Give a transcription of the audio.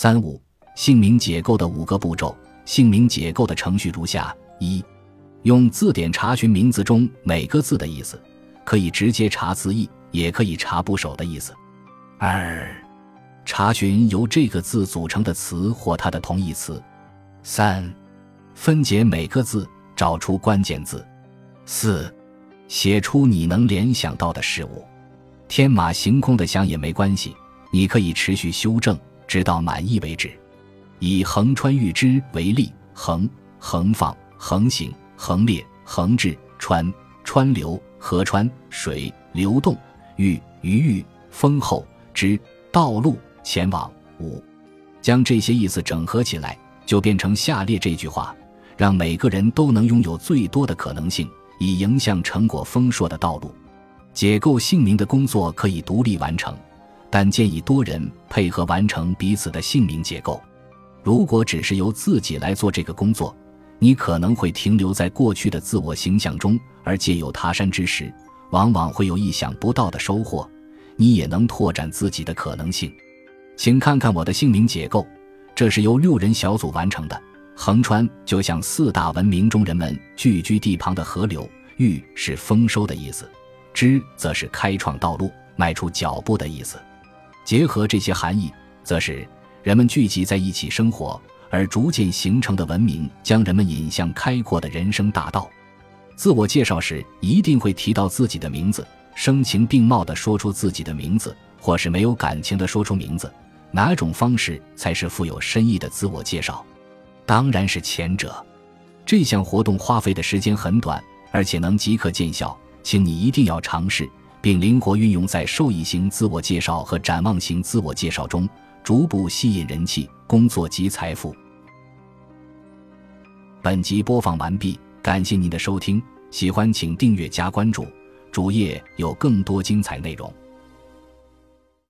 三五姓名解构的五个步骤。姓名解构的程序如下：一、用字典查询名字中每个字的意思，可以直接查字义，也可以查部首的意思。二、查询由这个字组成的词或它的同义词。三、分解每个字，找出关键字。四、写出你能联想到的事物。天马行空的想也没关系，你可以持续修正，直到满意为止。以横穿预知为例，横横放、横行、横列、横至、川川流、河川水流动、遇鱼遇丰厚之道路前往五，将这些意思整合起来，就变成下列这句话：让每个人都能拥有最多的可能性，以迎向成果丰硕的道路。解构姓名的工作可以独立完成，但建议多人配合完成彼此的姓名结构。如果只是由自己来做这个工作，你可能会停留在过去的自我形象中，而借有他山之石，往往会有意想不到的收获。你也能拓展自己的可能性。请看看我的姓名结构，这是由六人小组完成的。横穿就像四大文明中人们聚居地旁的河流，玉是丰收的意思，之则是开创道路、迈出脚步的意思。结合这些含义，则是。人们聚集在一起生活，而逐渐形成的文明将人们引向开阔的人生大道。自我介绍时一定会提到自己的名字，声情并茂地说出自己的名字，或是没有感情地说出名字。哪种方式才是富有深意的自我介绍？当然是前者。这项活动花费的时间很短，而且能即刻见效，请你一定要尝试，并灵活运用在受益型自我介绍和展望型自我介绍中。逐步吸引人气、工作及财富。本集播放完毕，感谢您的收听，喜欢请订阅加关注，主页有更多精彩内容。